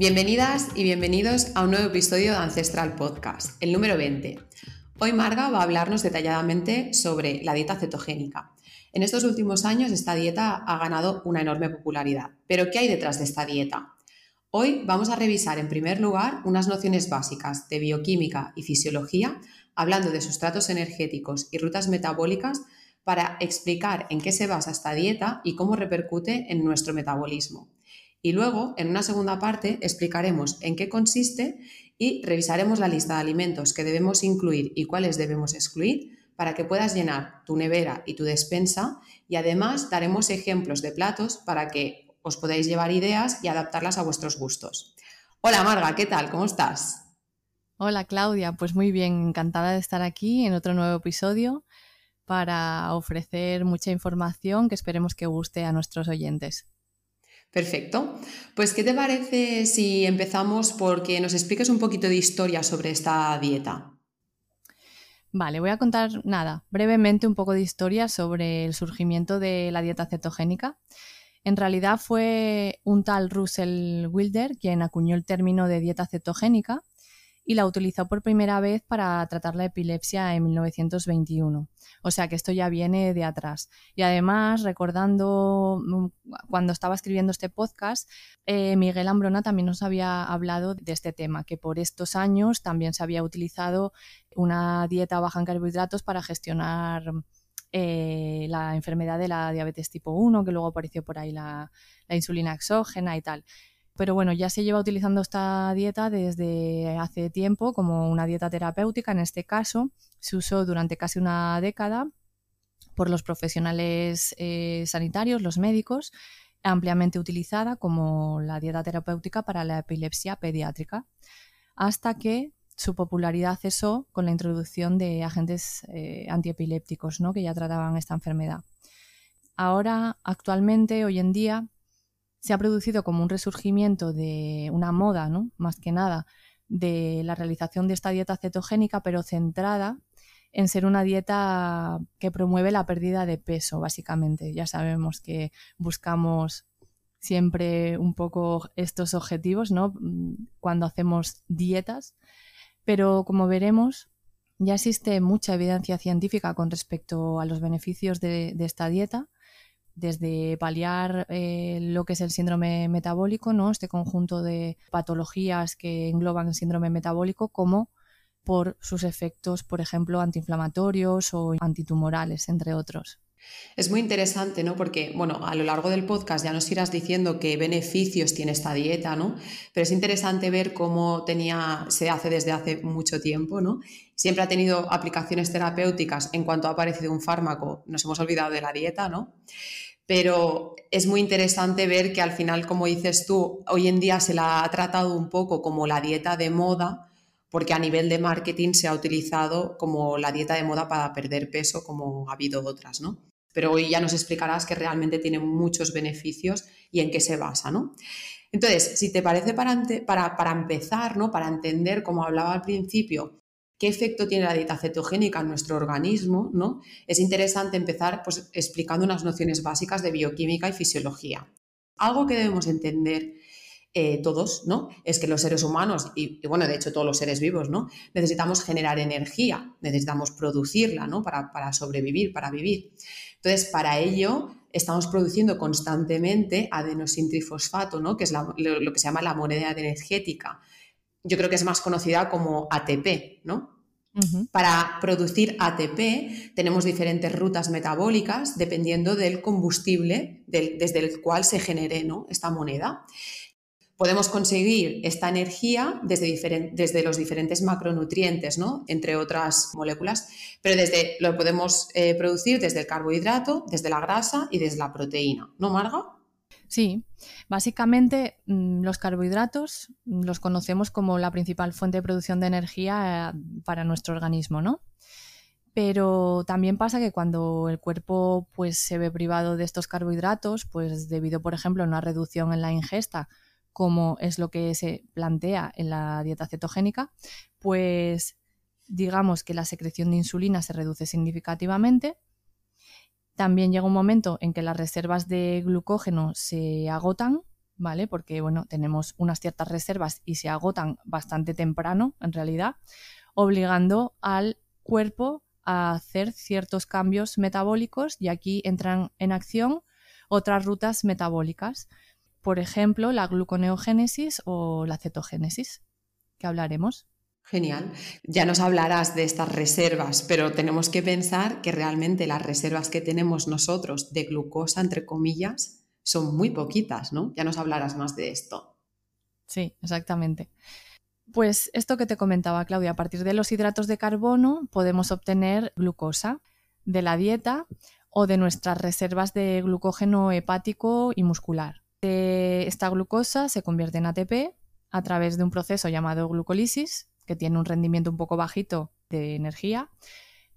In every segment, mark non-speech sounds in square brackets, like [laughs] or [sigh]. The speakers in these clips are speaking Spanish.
Bienvenidas y bienvenidos a un nuevo episodio de Ancestral Podcast, el número 20. Hoy Marga va a hablarnos detalladamente sobre la dieta cetogénica. En estos últimos años esta dieta ha ganado una enorme popularidad. Pero ¿qué hay detrás de esta dieta? Hoy vamos a revisar en primer lugar unas nociones básicas de bioquímica y fisiología, hablando de sustratos energéticos y rutas metabólicas para explicar en qué se basa esta dieta y cómo repercute en nuestro metabolismo. Y luego, en una segunda parte, explicaremos en qué consiste y revisaremos la lista de alimentos que debemos incluir y cuáles debemos excluir para que puedas llenar tu nevera y tu despensa y además daremos ejemplos de platos para que os podáis llevar ideas y adaptarlas a vuestros gustos. Hola Marga, ¿qué tal? ¿Cómo estás? Hola Claudia, pues muy bien, encantada de estar aquí en otro nuevo episodio para ofrecer mucha información que esperemos que guste a nuestros oyentes. Perfecto. Pues, ¿qué te parece si empezamos porque nos expliques un poquito de historia sobre esta dieta? Vale, voy a contar nada, brevemente un poco de historia sobre el surgimiento de la dieta cetogénica. En realidad fue un tal Russell Wilder quien acuñó el término de dieta cetogénica y la utilizó por primera vez para tratar la epilepsia en 1921. O sea que esto ya viene de atrás. Y además, recordando mm, cuando estaba escribiendo este podcast, eh, Miguel Ambrona también nos había hablado de este tema, que por estos años también se había utilizado una dieta baja en carbohidratos para gestionar eh, la enfermedad de la diabetes tipo 1, que luego apareció por ahí la, la insulina exógena y tal pero bueno, ya se lleva utilizando esta dieta desde hace tiempo como una dieta terapéutica. En este caso, se usó durante casi una década por los profesionales eh, sanitarios, los médicos, ampliamente utilizada como la dieta terapéutica para la epilepsia pediátrica, hasta que su popularidad cesó con la introducción de agentes eh, antiepilépticos ¿no? que ya trataban esta enfermedad. Ahora, actualmente, hoy en día, se ha producido como un resurgimiento de una moda, ¿no? Más que nada, de la realización de esta dieta cetogénica, pero centrada en ser una dieta que promueve la pérdida de peso, básicamente. Ya sabemos que buscamos siempre un poco estos objetivos, ¿no? Cuando hacemos dietas, pero como veremos, ya existe mucha evidencia científica con respecto a los beneficios de, de esta dieta desde paliar eh, lo que es el síndrome metabólico, ¿no? este conjunto de patologías que engloban el síndrome metabólico, como por sus efectos, por ejemplo, antiinflamatorios o antitumorales, entre otros. Es muy interesante, ¿no? Porque, bueno, a lo largo del podcast ya nos irás diciendo qué beneficios tiene esta dieta, ¿no? Pero es interesante ver cómo tenía, se hace desde hace mucho tiempo, ¿no? Siempre ha tenido aplicaciones terapéuticas en cuanto ha aparecido un fármaco, nos hemos olvidado de la dieta, ¿no? Pero es muy interesante ver que al final, como dices tú, hoy en día se la ha tratado un poco como la dieta de moda, porque a nivel de marketing se ha utilizado como la dieta de moda para perder peso, como ha habido otras, ¿no? Pero hoy ya nos explicarás que realmente tiene muchos beneficios y en qué se basa, ¿no? Entonces, si te parece para, para, para empezar, ¿no? Para entender, como hablaba al principio, qué efecto tiene la dieta cetogénica en nuestro organismo, ¿no? Es interesante empezar pues, explicando unas nociones básicas de bioquímica y fisiología. Algo que debemos entender eh, todos, ¿no? Es que los seres humanos, y, bueno, de hecho todos los seres vivos, ¿no? Necesitamos generar energía, necesitamos producirla, ¿no? Para, para sobrevivir, para vivir. Entonces, para ello estamos produciendo constantemente adenosintrifosfato, ¿no? Que es lo, lo que se llama la moneda energética yo creo que es más conocida como ATP, ¿no? Para producir ATP tenemos diferentes rutas metabólicas dependiendo del combustible desde el cual se genere ¿no? esta moneda. Podemos conseguir esta energía desde, desde los diferentes macronutrientes, ¿no? entre otras moléculas, pero desde, lo podemos eh, producir desde el carbohidrato, desde la grasa y desde la proteína. ¿No, Marga? Sí, básicamente mm, los carbohidratos los conocemos como la principal fuente de producción de energía eh, para nuestro organismo, ¿no? Pero también pasa que cuando el cuerpo pues, se ve privado de estos carbohidratos, pues debido, por ejemplo, a una reducción en la ingesta, como es lo que se plantea en la dieta cetogénica, pues digamos que la secreción de insulina se reduce significativamente también llega un momento en que las reservas de glucógeno se agotan, ¿vale? Porque, bueno, tenemos unas ciertas reservas y se agotan bastante temprano, en realidad, obligando al cuerpo a hacer ciertos cambios metabólicos y aquí entran en acción otras rutas metabólicas. Por ejemplo, la gluconeogénesis o la cetogénesis, que hablaremos. Genial. Ya nos hablarás de estas reservas, pero tenemos que pensar que realmente las reservas que tenemos nosotros de glucosa, entre comillas, son muy poquitas, ¿no? Ya nos hablarás más de esto. Sí, exactamente. Pues esto que te comentaba, Claudia, a partir de los hidratos de carbono podemos obtener glucosa de la dieta o de nuestras reservas de glucógeno hepático y muscular. Esta glucosa se convierte en ATP a través de un proceso llamado glucolisis que tiene un rendimiento un poco bajito de energía,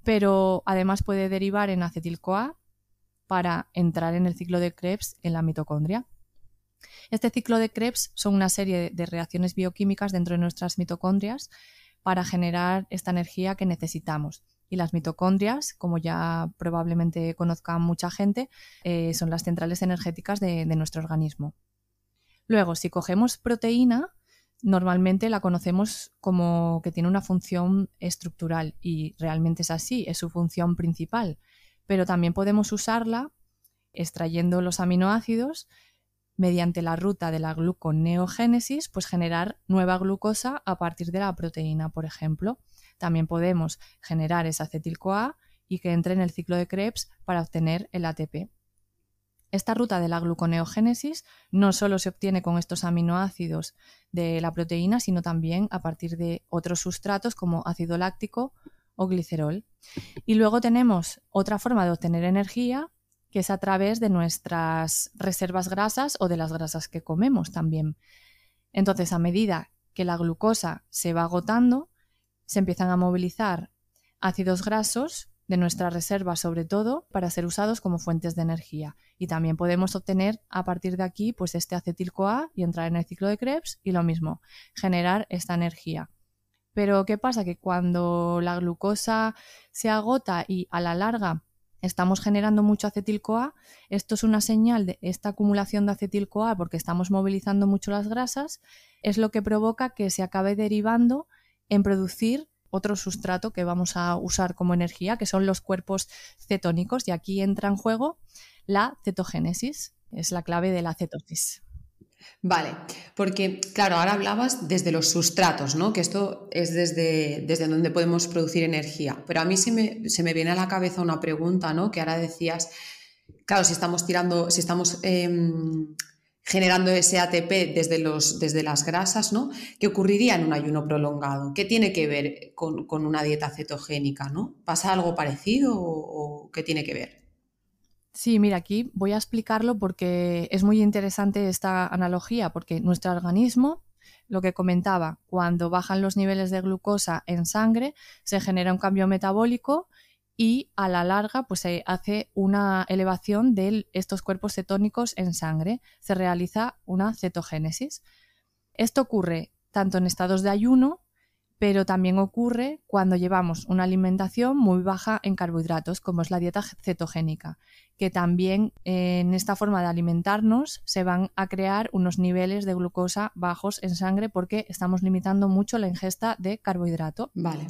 pero además puede derivar en acetil-CoA para entrar en el ciclo de Krebs en la mitocondria. Este ciclo de Krebs son una serie de reacciones bioquímicas dentro de nuestras mitocondrias para generar esta energía que necesitamos. Y las mitocondrias, como ya probablemente conozca mucha gente, eh, son las centrales energéticas de nuestro organismo. Luego, si cogemos proteína, normalmente la conocemos como que tiene una función estructural y realmente es así, es su función principal, pero también podemos usarla extrayendo los aminoácidos mediante la ruta de la gluconeogénesis, pues generar nueva glucosa a partir de la proteína, por ejemplo. También podemos generar esa acetil-CoA y que entre en el ciclo de Krebs para obtener el ATP. Esta ruta de la gluconeogénesis no solo se obtiene con estos aminoácidos de la proteína, sino también a partir de otros sustratos como ácido láctico o glicerol. Y luego tenemos otra forma de obtener energía, que es a través de nuestras reservas grasas o de las grasas que comemos también. Entonces, a medida que la glucosa se va agotando, se empiezan a movilizar ácidos grasos de nuestra reserva, sobre todo para ser usados como fuentes de energía. Y también podemos obtener a partir de aquí pues este acetil-CoA y entrar en el ciclo de Krebs y lo mismo, generar esta energía. Pero ¿qué pasa? Que cuando la glucosa se agota y a la larga estamos generando mucho acetil-CoA, esto es una señal de esta acumulación de acetil-CoA porque estamos movilizando mucho las grasas, es lo que provoca que se acabe derivando en producir otro sustrato que vamos a usar como energía, que son los cuerpos cetónicos, y aquí entra en juego la cetogénesis, es la clave de la cetosis. Vale, porque claro, ahora hablabas desde los sustratos, ¿no? Que esto es desde, desde donde podemos producir energía. Pero a mí se me, se me, viene a la cabeza una pregunta, ¿no? Que ahora decías, claro, si estamos tirando, si estamos em, generando ese ATP desde, los, desde las grasas, ¿no? ¿Qué ocurriría en un ayuno prolongado? ¿Qué tiene que ver con, una dieta cetogénica, ¿no? ¿Pasa algo parecido o, qué tiene que ver? Sí, mira, aquí voy a explicarlo porque es muy interesante esta analogía, porque nuestro organismo, lo que comentaba, cuando bajan los niveles de glucosa en sangre, se genera un cambio metabólico y a la larga pues se hace una elevación de estos cuerpos cetónicos en sangre, se realiza una cetogénesis. Esto ocurre tanto en estados de ayuno, pero también ocurre cuando llevamos una alimentación muy baja en carbohidratos, como es la dieta cetogénica, que también en esta forma de alimentarnos se van a crear unos niveles de glucosa bajos en sangre porque estamos limitando mucho la ingesta de carbohidrato. Vale.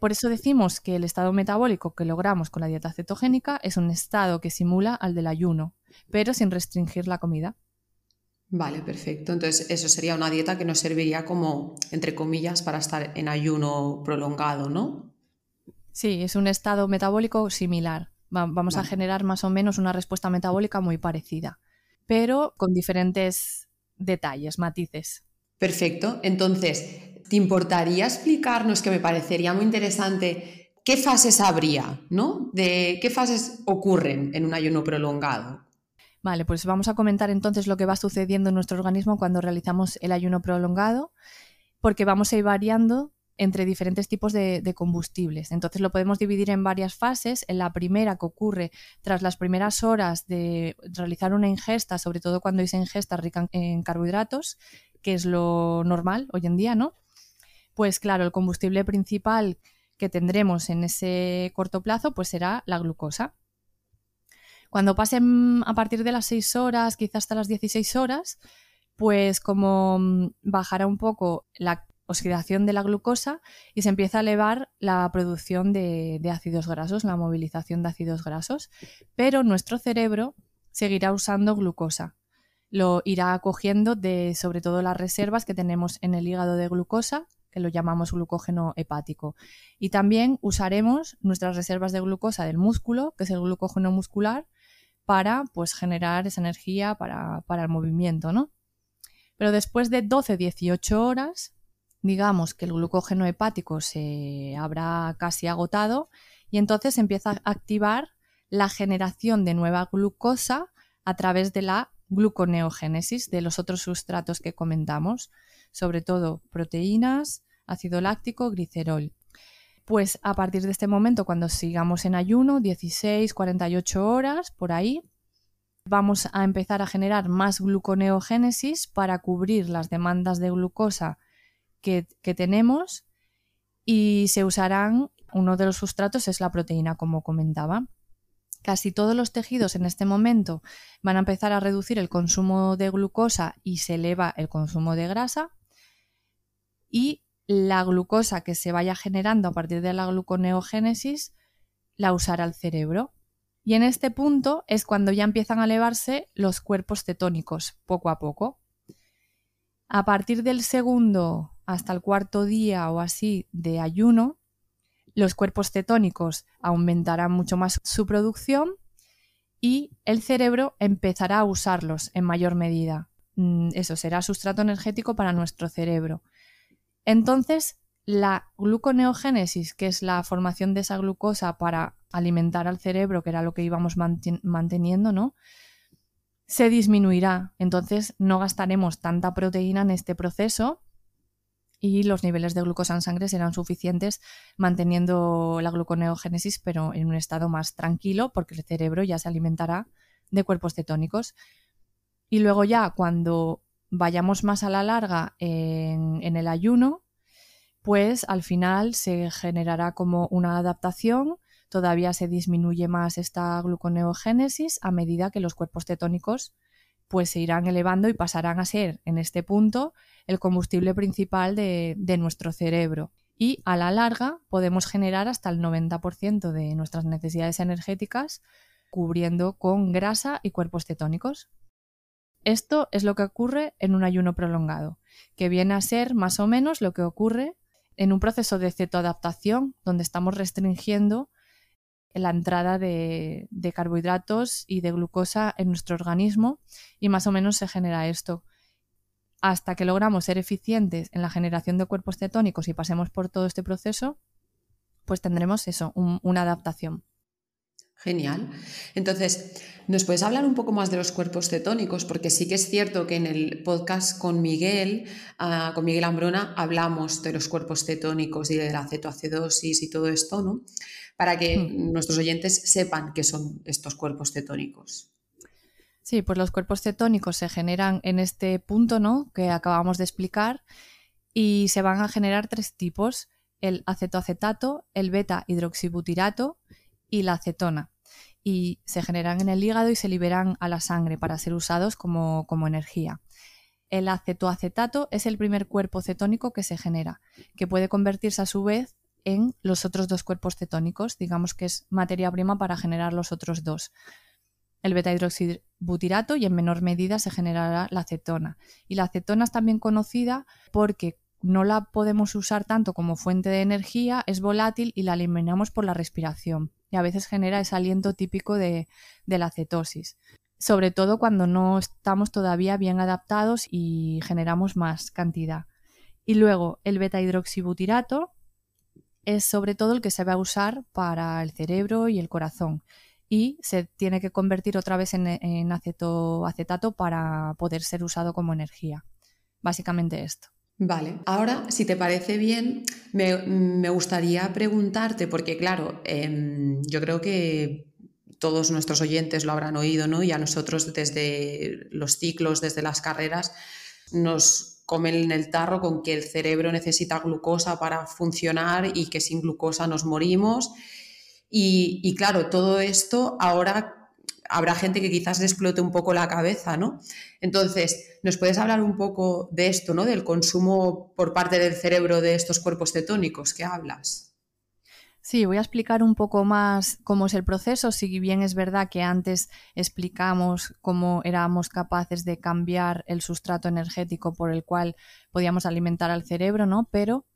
Por eso decimos que el estado metabólico que logramos con la dieta cetogénica es un estado que simula al del ayuno, pero sin restringir la comida. Vale, perfecto. Entonces, eso sería una dieta que nos serviría como, entre comillas, para estar en ayuno prolongado, ¿no? Sí, es un estado metabólico similar. vamos a generar más o menos una respuesta metabólica muy parecida, pero con diferentes detalles, matices. Perfecto. Entonces, ¿Te importaría explicarnos, que me parecería muy interesante, qué fases habría, ¿no? De qué fases ocurren en un ayuno prolongado. Vale, pues vamos a comentar entonces lo que va sucediendo en nuestro organismo cuando realizamos el ayuno prolongado, porque vamos a ir variando entre diferentes tipos de, combustibles. Entonces lo podemos dividir en varias fases. En la primera que ocurre tras las primeras horas de realizar una ingesta, sobre todo cuando esa ingesta rica en carbohidratos, que es lo normal hoy en día, ¿no? Pues claro, el combustible principal que tendremos en ese corto plazo pues será la glucosa. Cuando pasen a partir de las 6 horas, quizás hasta las 16 horas, pues como mm, bajará un poco la oxidación de la glucosa y se empieza a elevar la producción de, ácidos grasos, la movilización de ácidos grasos, pero nuestro cerebro seguirá usando glucosa. Lo irá cogiendo de sobre todo las reservas que tenemos en el hígado de glucosa, que lo llamamos glucógeno hepático. Y también usaremos nuestras reservas de glucosa del músculo, que es el glucógeno muscular, para pues, generar esa energía para, para el movimiento, ¿no? Pero después de 12-18 horas, digamos que el glucógeno hepático se habrá casi agotado y entonces empieza a activar la generación de nueva glucosa a través de la gluconeogénesis de los otros sustratos que comentamos, sobre todo proteínas, ácido láctico, glicerol. Pues a partir de este momento, cuando sigamos en ayuno, 16, 48 horas, por ahí, vamos a empezar a generar más gluconeogénesis para cubrir las demandas de glucosa que, que tenemos y se usarán, uno de los sustratos es la proteína, como comentaba. Casi todos los tejidos en este momento van a empezar a reducir el consumo de glucosa y se eleva el consumo de grasa. Y la glucosa que se vaya generando a partir de la gluconeogénesis la usará el cerebro. Y en este punto es cuando ya empiezan a elevarse los cuerpos cetónicos, poco a poco. A partir del segundo hasta el cuarto día o así de ayuno, los cuerpos cetónicos aumentarán mucho más su producción y el cerebro empezará a usarlos en mayor medida. Mm, eso será sustrato energético para nuestro cerebro. Entonces, la gluconeogénesis, que es la formación de esa glucosa para alimentar al cerebro, que era lo que íbamos manteniendo, ¿no? Se disminuirá. Entonces, no gastaremos tanta proteína en este proceso y los niveles de glucosa en sangre serán suficientes manteniendo la gluconeogénesis, pero en un estado más tranquilo, porque el cerebro ya se alimentará de cuerpos cetónicos. Y luego ya cuando vayamos más a la larga en, el ayuno, pues al final se generará como una adaptación, todavía se disminuye más esta gluconeogénesis a medida que los cuerpos cetónicos pues se irán elevando y pasarán a ser en este punto el combustible principal de, de nuestro cerebro. Y a la larga podemos generar hasta el 90% de nuestras necesidades energéticas cubriendo con grasa y cuerpos cetónicos. Esto es lo que ocurre en un ayuno prolongado, que viene a ser más o menos lo que ocurre en un proceso de cetoadaptación, donde estamos restringiendo la entrada de, carbohidratos y de glucosa en nuestro organismo y más o menos se genera esto. Hasta que logramos ser eficientes en la generación de cuerpos cetónicos y pasemos por todo este proceso, pues tendremos eso, una adaptación. Genial. Entonces, ¿nos puedes hablar un poco más de los cuerpos cetónicos? Porque sí que es cierto que en el podcast con Miguel, ah, con Miguel Ambrona, hablamos de los cuerpos cetónicos y de la cetoacidosis y todo esto, ¿no? Para que hmm. nuestros oyentes sepan qué son estos cuerpos cetónicos. Sí, pues los cuerpos cetónicos se generan en este punto, ¿no? Que acabamos de explicar y se van a generar tres tipos: el acetoacetato, el beta hidroxibutirato y la acetona y se generan en el hígado y se liberan a la sangre para ser usados como, como energía. El acetoacetato es el primer cuerpo cetónico que se genera, que puede convertirse a su vez en los otros dos cuerpos cetónicos, digamos que es materia prima para generar los otros dos. El beta-hidroxibutirato y en menor medida se generará la acetona. Y la acetona es también conocida porque no la podemos usar tanto como fuente de energía, es volátil y la eliminamos por la respiración y a veces genera ese aliento típico de, la cetosis. Sobre todo cuando no estamos todavía bien adaptados y generamos más cantidad. Y luego el beta hidroxibutirato es sobre todo el que se va a usar para el cerebro y el corazón, y se tiene que convertir otra vez en, en acetato para poder ser usado como energía. Básicamente esto. Vale, ahora si te parece bien, me, gustaría preguntarte, porque claro, em, yo creo que todos nuestros oyentes lo habrán oído, ¿no? Y a nosotros desde los ciclos, desde las carreras, nos comen en el tarro con que el cerebro necesita glucosa para funcionar y que sin glucosa nos morimos. Y, y claro, todo esto ahora habrá gente que quizás le explote un poco la cabeza, ¿no? Entonces, ¿nos puedes hablar un poco de esto, ¿no? Del consumo por parte del cerebro de estos cuerpos cetónicos que hablas. Sí, voy a explicar un poco más cómo es el proceso, si bien es verdad que antes explicamos cómo éramos capaces de cambiar el sustrato energético por el cual podíamos alimentar al cerebro, ¿no? Pero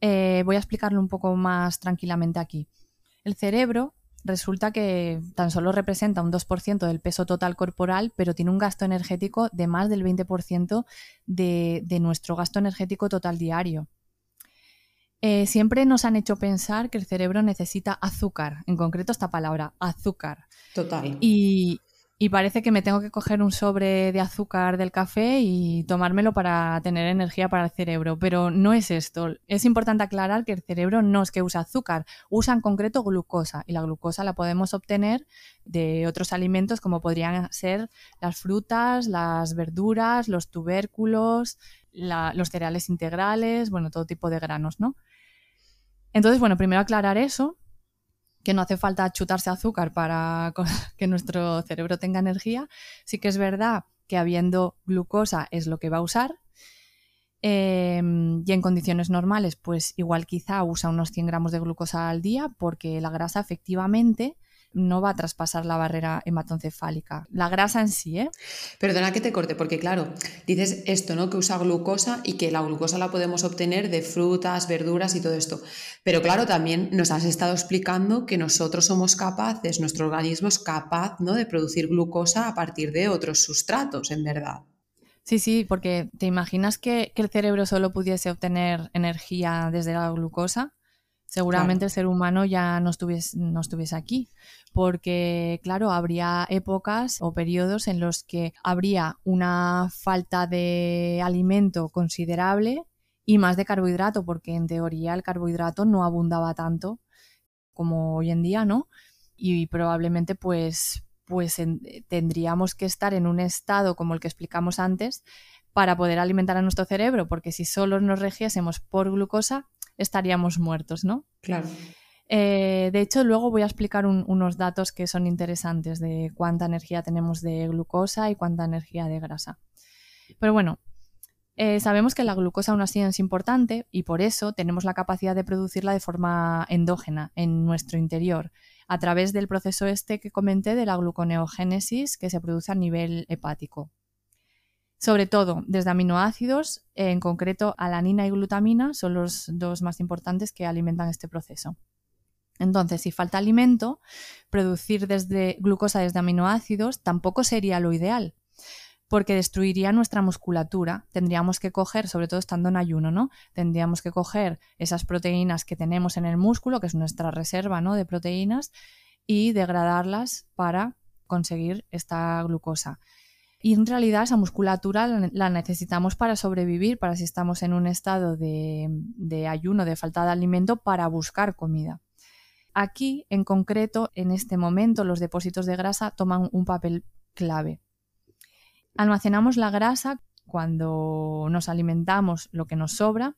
eh, voy a explicarlo un poco más tranquilamente aquí. El cerebro resulta que tan solo representa un 2% del peso total corporal, pero tiene un gasto energético de más del 20% de, de, nuestro gasto energético total diario. Eh, siempre nos han hecho pensar que el cerebro necesita azúcar, en concreto esta palabra, azúcar. Total. Y, y parece que me tengo que coger un sobre de azúcar del café y tomármelo para tener energía para el cerebro, pero no es esto. Es importante aclarar que el cerebro no es que usa azúcar, usa en concreto glucosa y la glucosa la podemos obtener de otros alimentos como podrían ser las frutas, las verduras, los tubérculos, los cereales integrales, bueno, todo tipo de granos, ¿no? Entonces, bueno, primero aclarar eso que no hace falta chutarse azúcar para [laughs] que nuestro cerebro tenga energía. Sí que es verdad que habiendo glucosa es lo que va a usar. Em, y en condiciones normales, pues igual quizá usa unos 100 gramos de glucosa al día porque la grasa efectivamente no va a traspasar la barrera hematoencefálica. La grasa en sí, ¿eh? Perdona que te corte, porque claro, dices esto, ¿no? Que usa glucosa y que la glucosa la podemos obtener de frutas, verduras y todo esto. Pero claro, también nos has estado explicando que nosotros somos capaces, nuestro organismo es capaz, ¿no? De producir glucosa a partir de otros sustratos, en verdad. Sí, sí, porque te imaginas que, que el cerebro solo pudiese obtener energía desde la glucosa seguramente el ser humano ya no estuviese, no estuviese aquí, porque claro, habría épocas o periodos en los que habría una falta de alimento considerable y más de carbohidrato, porque en teoría el carbohidrato no abundaba tanto como hoy en día, ¿no? Y probablemente pues pues tendríamos que estar en un estado como el que explicamos antes para poder alimentar a nuestro cerebro, porque si solo nos regiésemos por glucosa, estaríamos muertos, ¿no? Claro. Eh, de hecho, luego voy a explicar unos datos que son interesantes de cuánta energía tenemos de glucosa y cuánta energía de grasa. Pero bueno, eh, sabemos que la glucosa aún así es importante y por eso tenemos la capacidad de producirla de forma endógena en nuestro interior, a través del proceso este que comenté de la gluconeogénesis que se produce a nivel hepático sobre todo desde aminoácidos, en concreto alanina y glutamina son los dos más importantes que alimentan este proceso. Entonces, si falta alimento, producir desde glucosa desde aminoácidos tampoco sería lo ideal, porque destruiría nuestra musculatura. Tendríamos que coger, sobre todo estando en ayuno, ¿no? Tendríamos que coger esas proteínas que tenemos en el músculo, que es nuestra reserva ¿no? de proteínas, y degradarlas para conseguir esta glucosa. Y en realidad esa musculatura la necesitamos para sobrevivir, para si estamos en un estado de, ayuno, de falta de alimento, para buscar comida. Aquí, en concreto, en este momento, los depósitos de grasa toman un papel clave. Almacenamos la grasa cuando nos alimentamos lo que nos sobra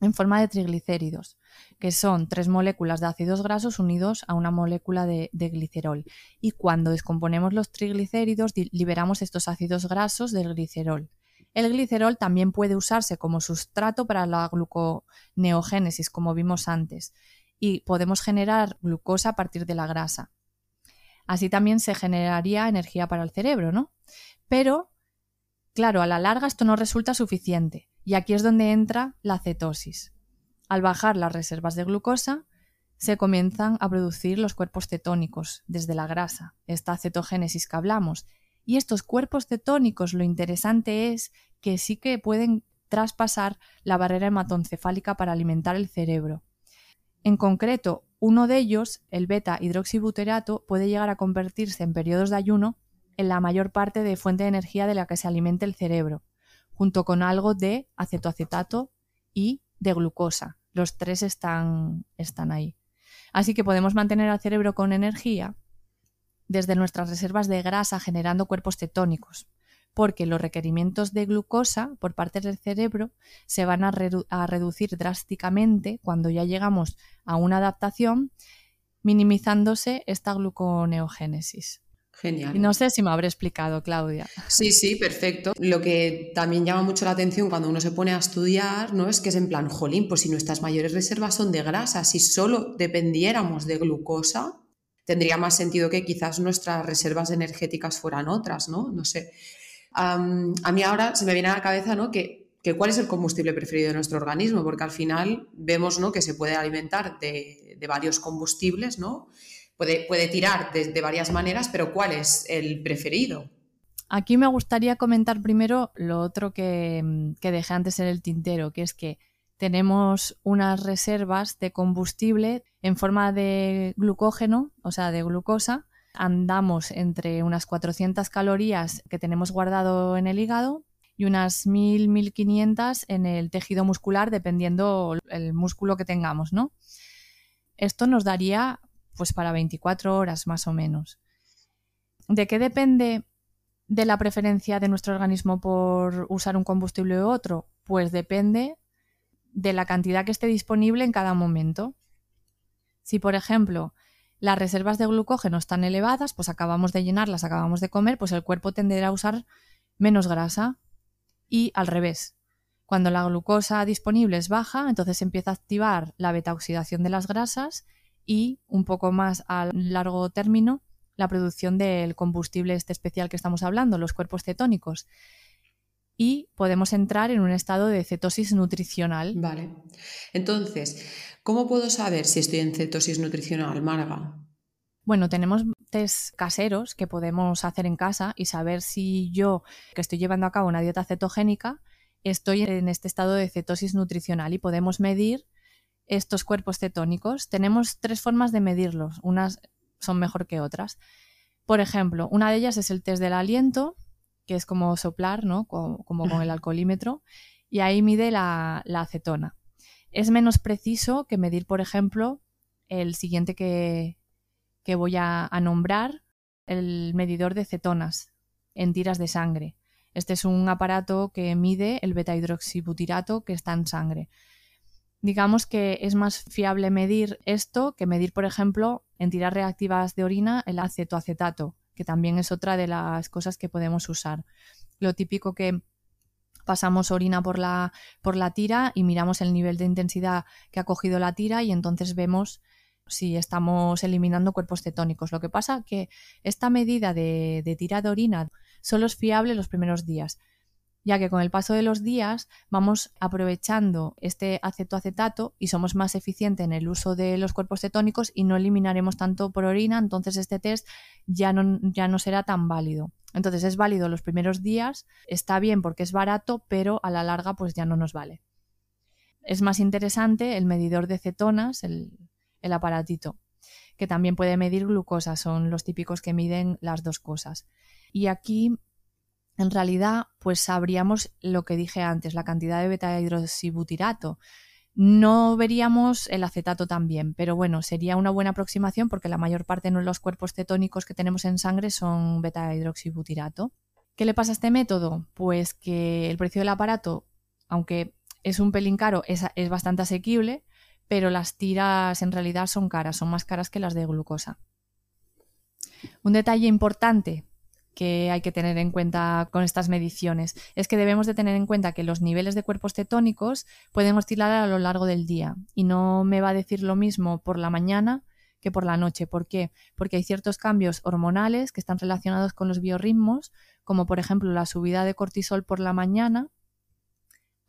en forma de triglicéridos, que son tres moléculas de ácidos grasos unidos a una molécula de, glicerol. Y cuando descomponemos los triglicéridos, liberamos estos ácidos grasos del glicerol. El glicerol también puede usarse como sustrato para la gluconeogénesis, como vimos antes, y podemos generar glucosa a partir de la grasa. Así también se generaría energía para el cerebro, ¿no? Pero, claro, a la larga esto no resulta suficiente y aquí es donde entra la cetosis. Al bajar las reservas de glucosa, se comienzan a producir los cuerpos cetónicos desde la grasa, esta cetogénesis que hablamos. Y estos cuerpos cetónicos lo interesante es que sí que pueden traspasar la barrera hematoencefálica para alimentar el cerebro. En concreto, Uno de ellos, el beta hidroxibuterato, puede llegar a convertirse en periodos de ayuno en la mayor parte de fuente de energía de la que se alimenta el cerebro, junto con algo de acetoacetato y de glucosa. Los tres están, están ahí. Así que podemos mantener al cerebro con energía desde nuestras reservas de grasa generando cuerpos cetónicos, porque los requerimientos de glucosa por parte del cerebro se van a, reducir drásticamente cuando ya llegamos a una adaptación, minimizándose esta gluconeogénesis. Genial. no sé si me habré explicado, Claudia. Sí, sí, perfecto. Lo que también llama mucho la atención cuando uno se pone a estudiar, ¿no? Es que es en plan, jolín, pues si nuestras mayores reservas son de grasa, si solo dependiéramos de glucosa, tendría más sentido que quizás nuestras reservas energéticas fueran otras, ¿no? No sé. a mí ahora se me viene a la cabeza, ¿no? Que, que, cuál es el combustible preferido de nuestro organismo, porque al final vemos, ¿no? Que se puede alimentar de, de varios combustibles, ¿no? Puede, tirar de, varias maneras, pero ¿cuál es el preferido? Aquí me gustaría comentar primero lo otro que, que dejé antes en el tintero, que es que tenemos unas reservas de combustible en forma de glucógeno, o sea, de glucosa. Andamos entre unas 400 calorías que tenemos guardado en el hígado y unas 1000-1500 en el tejido muscular, dependiendo el músculo que tengamos, ¿no? Esto nos daría pues para 24 horas más o menos. ¿De qué depende de la preferencia de nuestro organismo por usar un combustible u otro? Pues depende de la cantidad que esté disponible en cada momento. Si, por ejemplo, las reservas de glucógeno están elevadas, pues acabamos de llenarlas, acabamos de comer, pues el cuerpo tenderá a usar menos grasa. Y al revés, cuando la glucosa disponible es baja, entonces empieza a activar la beta oxidación de las grasas y un poco más a largo término la producción del combustible este especial que estamos hablando, los cuerpos cetónicos. Y podemos entrar en un estado de cetosis nutricional. Vale. Entonces, ¿cómo puedo saber si estoy en cetosis nutricional, Marga? Bueno, tenemos test caseros que podemos hacer en casa y saber si yo, que estoy llevando a cabo una dieta cetogénica, estoy en este estado de cetosis nutricional y podemos medir estos cuerpos cetónicos, tenemos tres formas de medirlos. Unas son mejor que otras. Por ejemplo, una de ellas es el test del aliento, que es como soplar, ¿no? Como, con el alcoholímetro, y ahí mide la, acetona. Es menos preciso que medir, por ejemplo, el siguiente que, que voy a, a nombrar, el medidor de cetonas en tiras de sangre. Este es un aparato que mide el beta hidroxibutirato que está en sangre digamos que es más fiable medir esto que medir, por ejemplo, en tiras reactivas de orina el acetoacetato, que también es otra de las cosas que podemos usar. Lo típico que pasamos orina por la, por la tira y miramos el nivel de intensidad que ha cogido la tira y entonces vemos si estamos eliminando cuerpos cetónicos. Lo que pasa que esta medida de, de tira de orina solo es fiable los primeros días ya que con el paso de los días vamos aprovechando este acetoacetato y somos más eficientes en el uso de los cuerpos cetónicos y no eliminaremos tanto por orina, entonces este test ya no, ya no será tan válido. Entonces es válido los primeros días, está bien porque es barato, pero a la larga pues ya no nos vale. Es más interesante el medidor de cetonas, el, el aparatito, que también puede medir glucosa, son los típicos que miden las dos cosas. Y aquí en realidad, pues sabríamos lo que dije antes, la cantidad de beta hidroxibutirato. No veríamos el acetato también, pero bueno, sería una buena aproximación porque la mayor parte de los cuerpos cetónicos que tenemos en sangre son beta hidroxibutirato. ¿Qué le pasa a este método? Pues que el precio del aparato, aunque es un pelín caro, es, es bastante asequible, pero las tiras en realidad son caras, son más caras que las de glucosa. Un detalle importante que hay que tener en cuenta con estas mediciones es que debemos de tener en cuenta que los niveles de cuerpos cetónicos pueden oscilar a lo largo del día y no me va a decir lo mismo por la mañana que por la noche. ¿Por qué? Porque hay ciertos cambios hormonales que están relacionados con los biorritmos, como por ejemplo la subida de cortisol por la mañana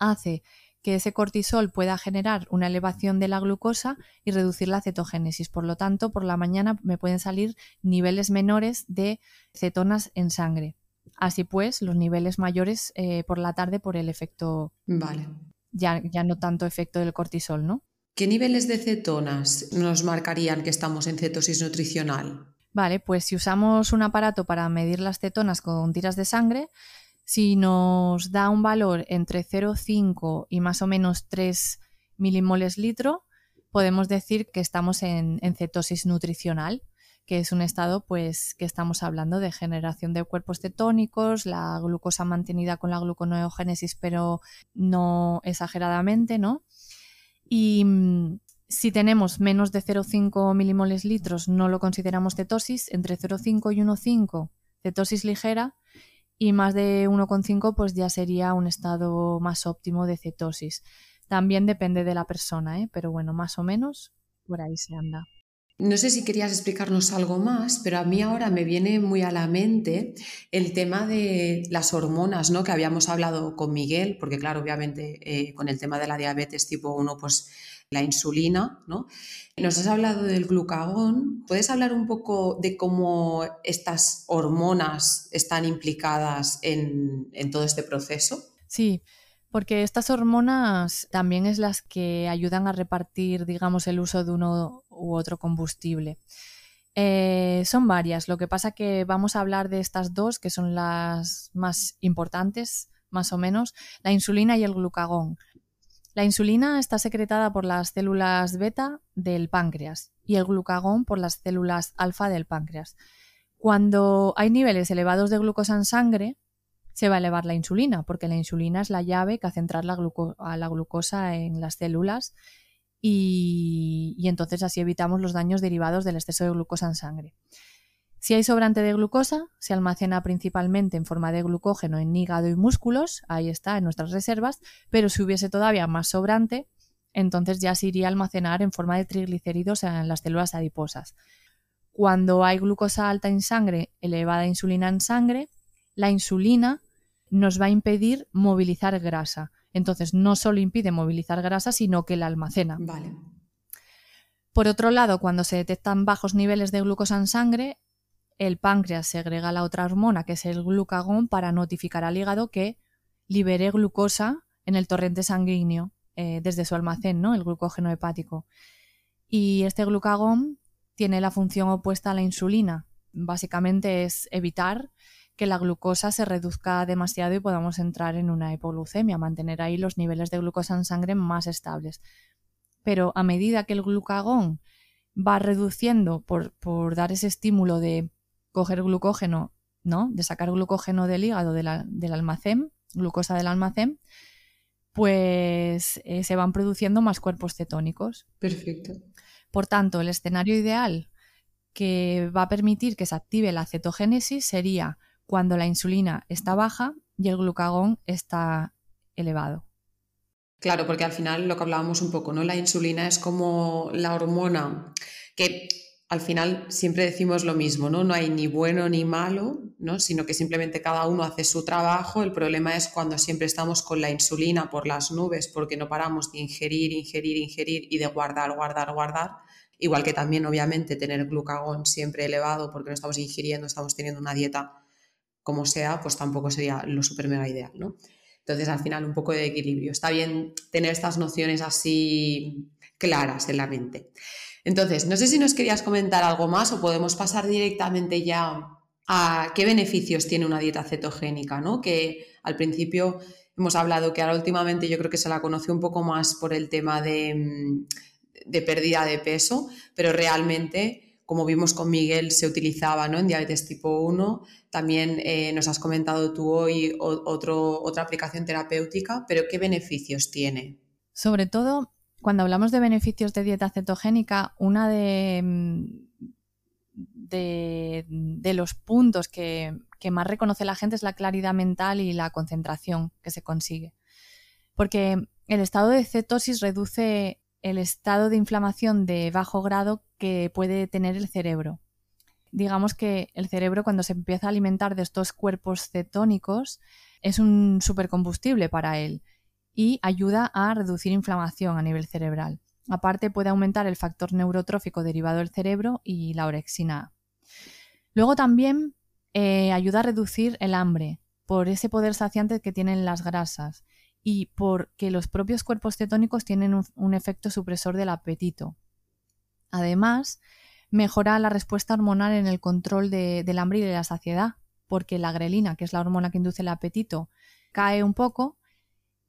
hace que ese cortisol pueda generar una elevación de la glucosa y reducir la cetogénesis. Por lo tanto, por la mañana me pueden salir niveles menores de cetonas en sangre. Así pues, los niveles mayores eh, por la tarde por el efecto. Vale. Ya, ya no tanto efecto del cortisol, ¿no? ¿Qué niveles de cetonas nos marcarían que estamos en cetosis nutricional? Vale, pues si usamos un aparato para medir las cetonas con tiras de sangre, si nos da un valor entre 0,5 y más o menos 3 milimoles litro, podemos decir que estamos en, cetosis nutricional, que es un estado pues que estamos hablando de generación de cuerpos cetónicos, la glucosa mantenida con la gluconeogénesis pero no exageradamente, ¿no? Y mm, si tenemos menos de 0,5 milimoles litros no lo consideramos cetosis, entre 0,5 y 1,5 cetosis ligera y más de 1,5 pues ya sería un estado más óptimo de cetosis. También depende de la persona, ¿eh? pero bueno, más o menos por ahí se anda. No sé si querías explicarnos algo más, pero a mí ahora me viene muy a la mente el tema de las hormonas, ¿no? Que habíamos hablado con Miguel, porque claro, obviamente eh, con el tema de la diabetes tipo 1, pues la insulina, ¿no? Nos has hablado del glucagón. ¿Puedes hablar un poco de cómo estas hormonas están implicadas en, todo este proceso? Sí, porque estas hormonas también es las que ayudan a repartir, digamos, el uso de uno u otro combustible. Eh, son varias, lo que pasa que vamos a hablar de estas dos, que son las más importantes, más o menos, la insulina y el glucagón. La insulina está secretada por las células beta del páncreas y el glucagón por las células alfa del páncreas. Cuando hay niveles elevados de glucosa en sangre, se va a elevar la insulina, porque la insulina es la llave que hace entrar la a la glucosa en las células y, entonces así evitamos los daños derivados del exceso de glucosa en sangre. Si hay sobrante de glucosa, se almacena principalmente en forma de glucógeno en hígado y músculos, ahí está, en nuestras reservas, pero si hubiese todavía más sobrante, entonces ya se iría a almacenar en forma de triglicéridos en las células adiposas. Cuando hay glucosa alta en sangre, elevada insulina en sangre, la insulina nos va a impedir movilizar grasa. Entonces, no solo impide movilizar grasa, sino que la almacena. Vale. Por otro lado, cuando se detectan bajos niveles de glucosa en sangre, el páncreas segrega la otra hormona, que es el glucagón, para notificar al hígado que libere glucosa en el torrente sanguíneo eh, desde su almacén, ¿no? el glucógeno hepático. Y este glucagón tiene la función opuesta a la insulina. Básicamente es evitar que la glucosa se reduzca demasiado y podamos entrar en una hipoglucemia, mantener ahí los niveles de glucosa en sangre más estables. Pero a medida que el glucagón va reduciendo por, dar ese estímulo de coger glucógeno, ¿no? De sacar glucógeno del hígado del almacén, glucosa del almacén, pues eh, se van produciendo más cuerpos cetónicos. Perfecto. Por tanto, el escenario ideal que va a permitir que se active la cetogénesis sería cuando la insulina está baja y el glucagón está elevado. Claro, porque al final lo que hablábamos un poco, ¿no? La insulina es como la hormona que al final siempre decimos lo mismo, ¿no? No hay ni bueno ni malo, ¿no? Sino que simplemente cada uno hace su trabajo. El problema es cuando siempre estamos con la insulina por las nubes porque no paramos de ingerir, ingerir, ingerir y de guardar, guardar, guardar. Igual que también, obviamente, tener glucagón siempre elevado porque no estamos ingiriendo, estamos teniendo una dieta como sea, pues tampoco sería lo super mega ideal, ¿no? Entonces, al final, un poco de equilibrio. Está bien tener estas nociones así claras en la mente. Entonces, no sé si nos querías comentar algo más o podemos pasar directamente ya a qué beneficios tiene una dieta cetogénica, ¿no? Que al principio hemos hablado que ahora últimamente yo creo que se la conoce un poco más por el tema de, de pérdida de peso, pero realmente como vimos con Miguel, se utilizaba ¿no? en diabetes tipo 1. También eh, nos has comentado tú hoy otro, otra aplicación terapéutica, pero ¿qué beneficios tiene? Sobre todo, cuando hablamos de beneficios de dieta cetogénica, una de, de, los puntos que, que más reconoce la gente es la claridad mental y la concentración que se consigue. Porque el estado de cetosis reduce el estado de inflamación de bajo grado que puede tener el cerebro. Digamos que el cerebro cuando se empieza a alimentar de estos cuerpos cetónicos es un supercombustible para él y ayuda a reducir inflamación a nivel cerebral. Aparte puede aumentar el factor neurotrófico derivado del cerebro y la orexina. Luego también eh, ayuda a reducir el hambre por ese poder saciante que tienen las grasas y porque los propios cuerpos cetónicos tienen un, efecto supresor del apetito. Además, mejora la respuesta hormonal en el control del hambre y de la saciedad, porque la grelina, que es la hormona que induce el apetito, cae un poco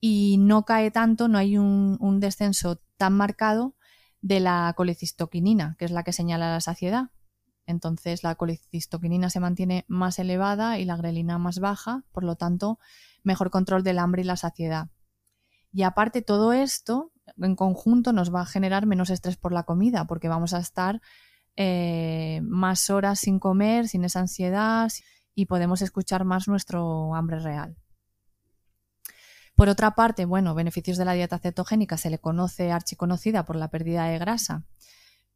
y no cae tanto, no hay un, descenso tan marcado de la colecistoquinina, que es la que señala la saciedad. Entonces la colecistoquinina se mantiene más elevada y la grelina más baja, por lo tanto, mejor control del hambre y la saciedad. Y aparte todo esto, en conjunto, nos va a generar menos estrés por la comida, porque vamos a estar eh, más horas sin comer, sin esa ansiedad y podemos escuchar más nuestro hambre real. Por otra parte, bueno, beneficios de la dieta cetogénica se le conoce archiconocida por la pérdida de grasa,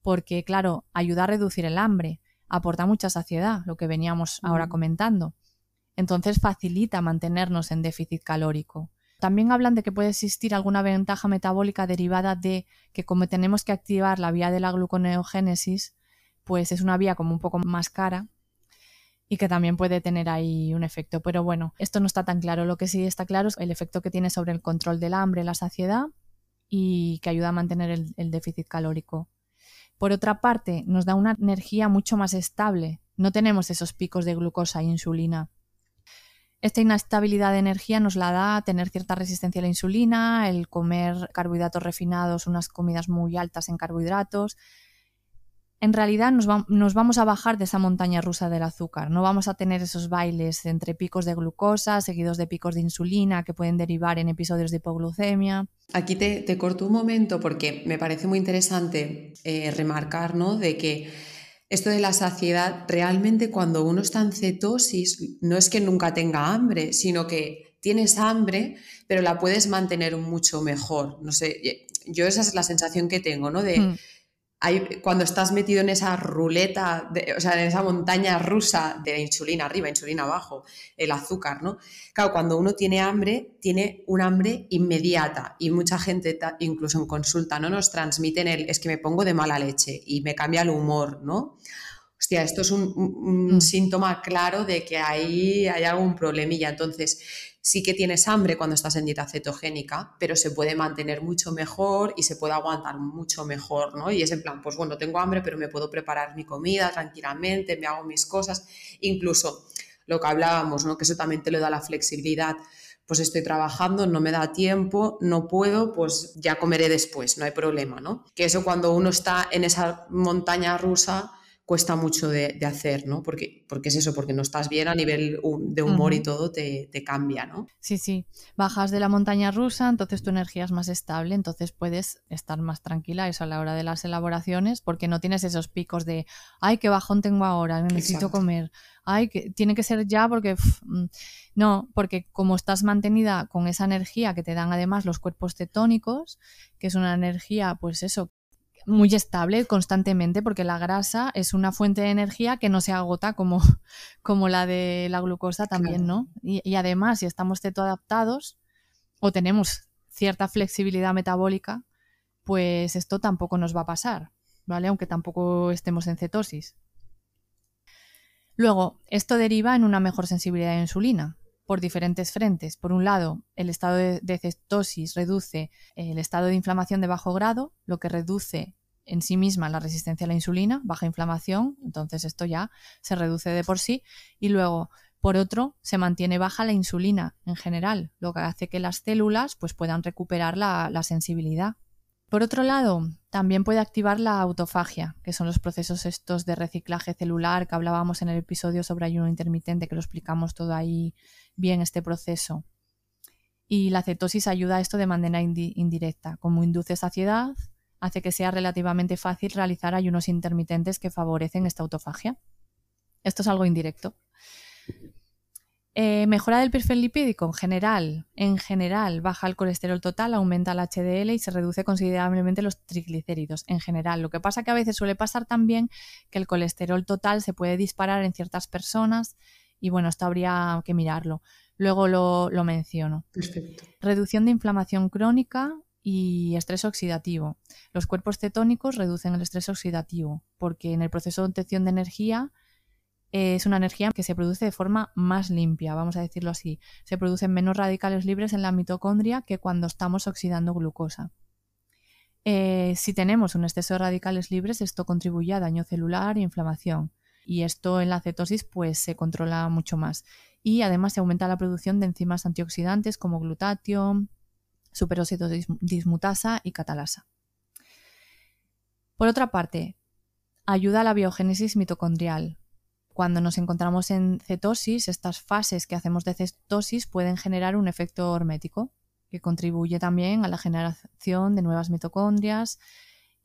porque claro, ayuda a reducir el hambre, aporta mucha saciedad, lo que veníamos ahora comentando. Entonces facilita mantenernos en déficit calórico. También hablan de que puede existir alguna ventaja metabólica derivada de que como tenemos que activar la vía de la gluconeogénesis, pues es una vía como un poco más cara y que también puede tener ahí un efecto. Pero bueno, esto no está tan claro. Lo que sí está claro es el efecto que tiene sobre el control del hambre, la saciedad y que ayuda a mantener el, déficit calórico. Por otra parte, nos da una energía mucho más estable. No tenemos esos picos de glucosa e insulina. Esta inestabilidad de energía nos la da tener cierta resistencia a la insulina, el comer carbohidratos refinados, unas comidas muy altas en carbohidratos, en realidad nos, vamos a bajar de esa montaña rusa del azúcar. No vamos a tener esos bailes entre picos de glucosa, seguidos de picos de insulina, que pueden derivar en episodios de hipoglucemia. Aquí te, corto un momento porque me parece muy interesante eh, remarcar ¿no? de que esto de la saciedad, realmente cuando uno está en cetosis, no es que nunca tenga hambre, sino que tienes hambre, pero la puedes mantener mucho mejor. No sé, yo esa es la sensación que tengo, ¿no? De. Cuando estás metido en esa ruleta, o sea, en esa montaña rusa de insulina arriba, insulina abajo, el azúcar, ¿no? Claro, cuando uno tiene hambre, tiene un hambre inmediata y mucha gente, incluso en consulta, ¿no? Nos transmiten el, es que me pongo de mala leche y me cambia el humor, ¿no? Hostia, esto es un, mm. síntoma claro de que ahí hay algún problemilla. Entonces, sí que tienes hambre cuando estás en dieta cetogénica, pero se puede mantener mucho mejor y se puede aguantar mucho mejor, ¿no? Y es en plan, pues bueno, tengo hambre, pero me puedo preparar mi comida tranquilamente, me hago mis cosas, incluso lo que hablábamos, ¿no? Que eso también te lo da la flexibilidad. Pues estoy trabajando, no me da tiempo, no puedo, pues ya comeré después, no hay problema, ¿no? Que eso cuando uno está en esa montaña rusa, cuesta mucho de, hacer, ¿no? Porque, porque es eso, porque no estás bien a nivel de humor y todo te, cambia, ¿no? Sí, sí. Bajas de la montaña rusa, entonces tu energía es más estable, entonces puedes estar más tranquila eso a la hora de las elaboraciones, porque no tienes esos picos de, ay, qué bajón tengo ahora, necesito comer, ay, que tiene que ser ya porque... Mm". no, porque como estás mantenida con esa energía que te dan además los cuerpos cetónicos, que es una energía, pues eso, muy estable constantemente porque la grasa es una fuente de energía que no se agota como, [laughs] como la de la glucosa también, ¿no? Y, además, si estamos cetoadaptados o tenemos cierta flexibilidad metabólica, pues esto tampoco nos va a pasar, ¿vale? Aunque tampoco estemos en cetosis. Luego, esto deriva en una mejor sensibilidad a la insulina por diferentes frentes. Por un lado, el estado de, cetosis reduce el estado de inflamación de bajo grado, lo que reduce en sí misma la resistencia a la insulina, baja inflamación, entonces esto ya se reduce de por sí. Y luego, por otro, se mantiene baja la insulina en general, lo que hace que las células pues, puedan recuperar la, la sensibilidad. Por otro lado, también puede activar la autofagia, que son los procesos estos de reciclaje celular que hablábamos en el episodio sobre ayuno intermitente, que lo explicamos todo ahí bien este proceso. Y la cetosis ayuda a esto de manera indirecta, como induce saciedad, hace que sea relativamente fácil realizar ayunos intermitentes que favorecen esta autofagia. Esto es algo indirecto. Eh, mejora del perfil lipídico en general. En general, baja el colesterol total, aumenta el HDL y se reduce considerablemente los triglicéridos. En general, lo que pasa que a veces suele pasar también que el colesterol total se puede disparar en ciertas personas y bueno, esto habría que mirarlo. Luego lo, lo menciono. Perfecto. Reducción de inflamación crónica y estrés oxidativo. Los cuerpos cetónicos reducen el estrés oxidativo porque en el proceso de obtención de energía es una energía que se produce de forma más limpia, vamos a decirlo así. Se producen menos radicales libres en la mitocondria que cuando estamos oxidando glucosa. Eh, si tenemos un exceso de radicales libres, esto contribuye a daño celular e inflamación. Y esto en la cetosis pues se controla mucho más. Y además se aumenta la producción de enzimas antioxidantes como glutatión, superóxido dismutasa y catalasa. Por otra parte, ayuda a la biogénesis mitocondrial. Cuando nos encontramos en cetosis, estas fases que hacemos de cetosis pueden generar un efecto hormético, que contribuye también a la generación de nuevas mitocondrias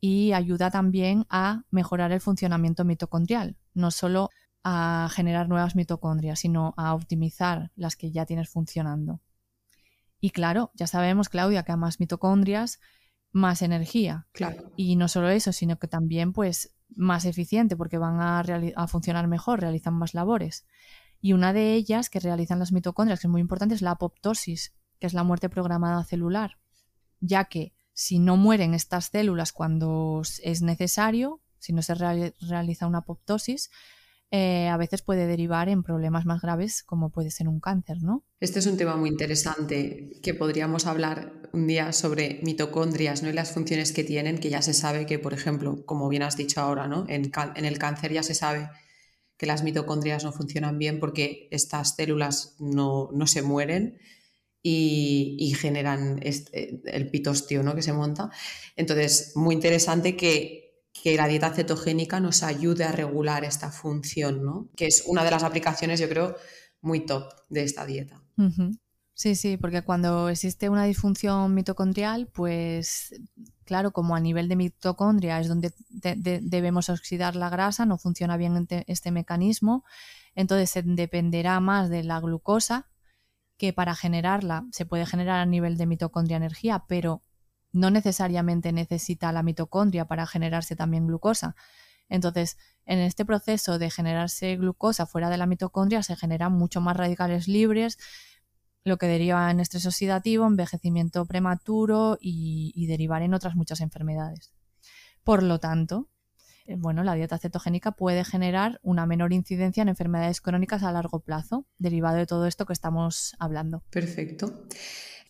y ayuda también a mejorar el funcionamiento mitocondrial, no solo a generar nuevas mitocondrias, sino a optimizar las que ya tienes funcionando. Y claro, ya sabemos, Claudia, que a más mitocondrias, más energía. Claro. Y no solo eso, sino que también, pues, más eficiente, porque van a, a, funcionar mejor, realizan más labores. Y una de ellas que realizan las mitocondrias, que es muy importante, es la apoptosis, que es la muerte programada celular, ya que si no mueren estas células cuando es necesario, si no se realiza una apoptosis, eh, a veces puede derivar en problemas más graves como puede ser un cáncer, ¿no? Este es un tema muy interesante que podríamos hablar un día sobre mitocondrias ¿no? y las funciones que tienen, que ya se sabe que, por ejemplo, como bien has dicho ahora, ¿no? en, el cáncer ya se sabe que las mitocondrias no funcionan bien porque estas células no, se mueren y, generan este, el pitostio ¿no? que se monta. Entonces, muy interesante que que la dieta cetogénica nos ayude a regular esta función, ¿no? Que es una de las aplicaciones, yo creo, muy top de esta dieta. Sí, sí, porque cuando existe una disfunción mitocondrial, pues claro, como a nivel de mitocondria es donde debemos oxidar la grasa, no funciona bien este mecanismo, entonces dependerá más de la glucosa, que para generarla se puede generar a nivel de mitocondria energía, pero no necesariamente necesita la mitocondria para generarse también glucosa. Entonces, en este proceso de generarse glucosa fuera de la mitocondria se generan mucho más radicales libres, lo que deriva en estrés oxidativo, envejecimiento prematuro y, derivar en otras muchas enfermedades. Por lo tanto, bueno, la dieta cetogénica puede generar una menor incidencia en enfermedades crónicas a largo plazo, derivado de todo esto que estamos hablando. Perfecto.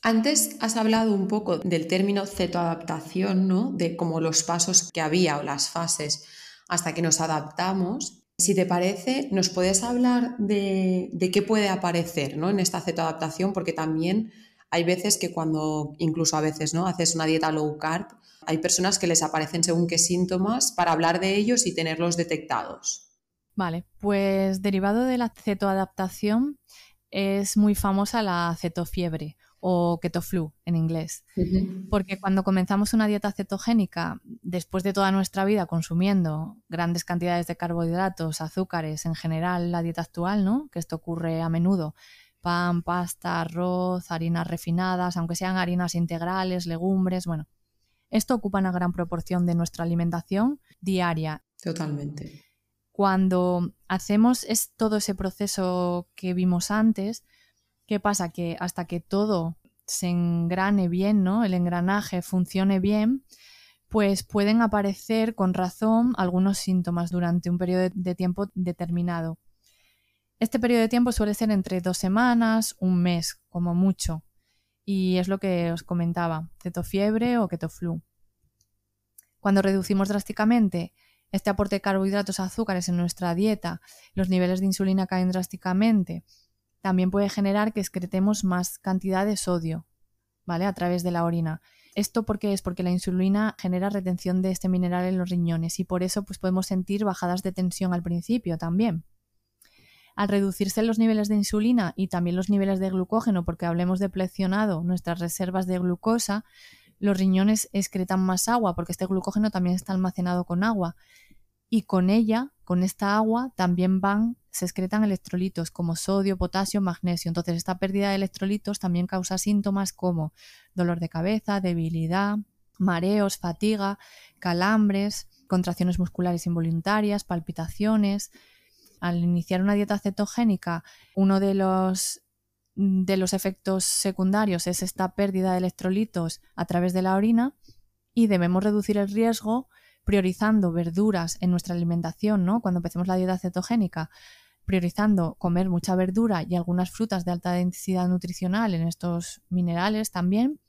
Antes has hablado un poco del término cetoadaptación, ¿no? De como los pasos que había o las fases hasta que nos adaptamos. Si te parece, nos puedes hablar de, qué puede aparecer ¿no? en esta cetoadaptación, porque también hay veces que cuando, incluso a veces, ¿no? Haces una dieta low carb, hay personas que les aparecen según qué síntomas para hablar de ellos y tenerlos detectados. Vale, pues derivado de la cetoadaptación es muy famosa la cetofiebre o ketoflu en inglés. Porque cuando comenzamos una dieta cetogénica, después de toda nuestra vida consumiendo grandes cantidades de carbohidratos, azúcares, en general la dieta actual, ¿no? Que esto ocurre a menudo. Pan, pasta, arroz, harinas refinadas, aunque sean harinas integrales, legumbres, bueno. Esto ocupa una gran proporción de nuestra alimentación diaria. Totalmente. Cuando hacemos es todo ese proceso que vimos antes, ¿Qué pasa? Que hasta que todo se engrane bien, ¿no? El engranaje funcione bien, pues pueden aparecer con razón algunos síntomas durante un periodo de tiempo determinado. Este periodo de tiempo suele ser entre dos semanas, un mes, como mucho. Y es lo que os comentaba, cetofiebre o ketoflu. Cuando reducimos drásticamente este aporte de carbohidratos azúcares en nuestra dieta, los niveles de insulina caen drásticamente también puede generar que excretemos más cantidad de sodio, ¿vale? A través de la orina. ¿Esto por qué es? Porque la insulina genera retención de este mineral en los riñones y por eso pues, podemos sentir bajadas de tensión al principio también. Al reducirse los niveles de insulina y también los niveles de glucógeno, porque hablemos de pleccionado, nuestras reservas de glucosa, los riñones excretan más agua, porque este glucógeno también está almacenado con agua. Y con ella, con esta agua, también van se excretan electrolitos como sodio, potasio, magnesio. Entonces, esta pérdida de electrolitos también causa síntomas como dolor de cabeza, debilidad, mareos, fatiga, calambres, contracciones musculares involuntarias, palpitaciones. Al iniciar una dieta cetogénica, uno de los de los efectos secundarios es esta pérdida de electrolitos a través de la orina y debemos reducir el riesgo priorizando verduras en nuestra alimentación, ¿no? Cuando empecemos la dieta cetogénica, priorizando comer mucha verdura y algunas frutas de alta densidad nutricional en estos minerales también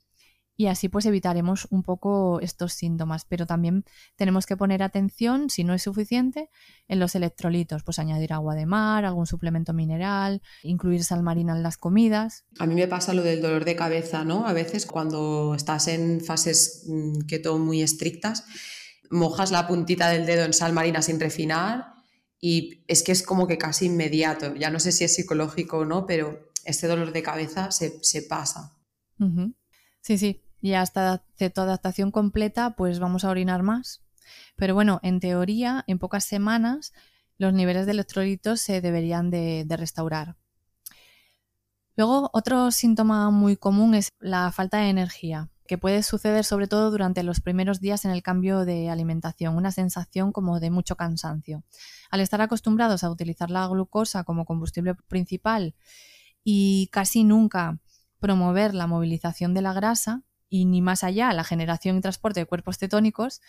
y así pues evitaremos un poco estos síntomas, pero también tenemos que poner atención, si no es suficiente, en los electrolitos, pues añadir agua de mar, algún suplemento mineral, incluir sal marina en las comidas. A mí me pasa lo del dolor de cabeza, ¿no? A veces cuando estás en fases mm, keto muy estrictas, mojas la puntita del dedo en sal marina sin refinar y es que es como que casi inmediato, ya no sé si es psicológico o no, pero este dolor de cabeza se, pasa. Sí, sí, y hasta cetoadaptación completa, pues vamos a orinar más. Pero bueno, en teoría, en pocas semanas, los niveles de electrolitos se deberían de, restaurar. Luego, otro síntoma muy común es la falta de energía, que puede suceder sobre todo durante los primeros días en el cambio de alimentación, una sensación como de mucho cansancio. Al estar acostumbrados a utilizar la glucosa como combustible principal y casi nunca promover la movilización de la grasa, y ni más allá la generación y transporte de cuerpos cetónicos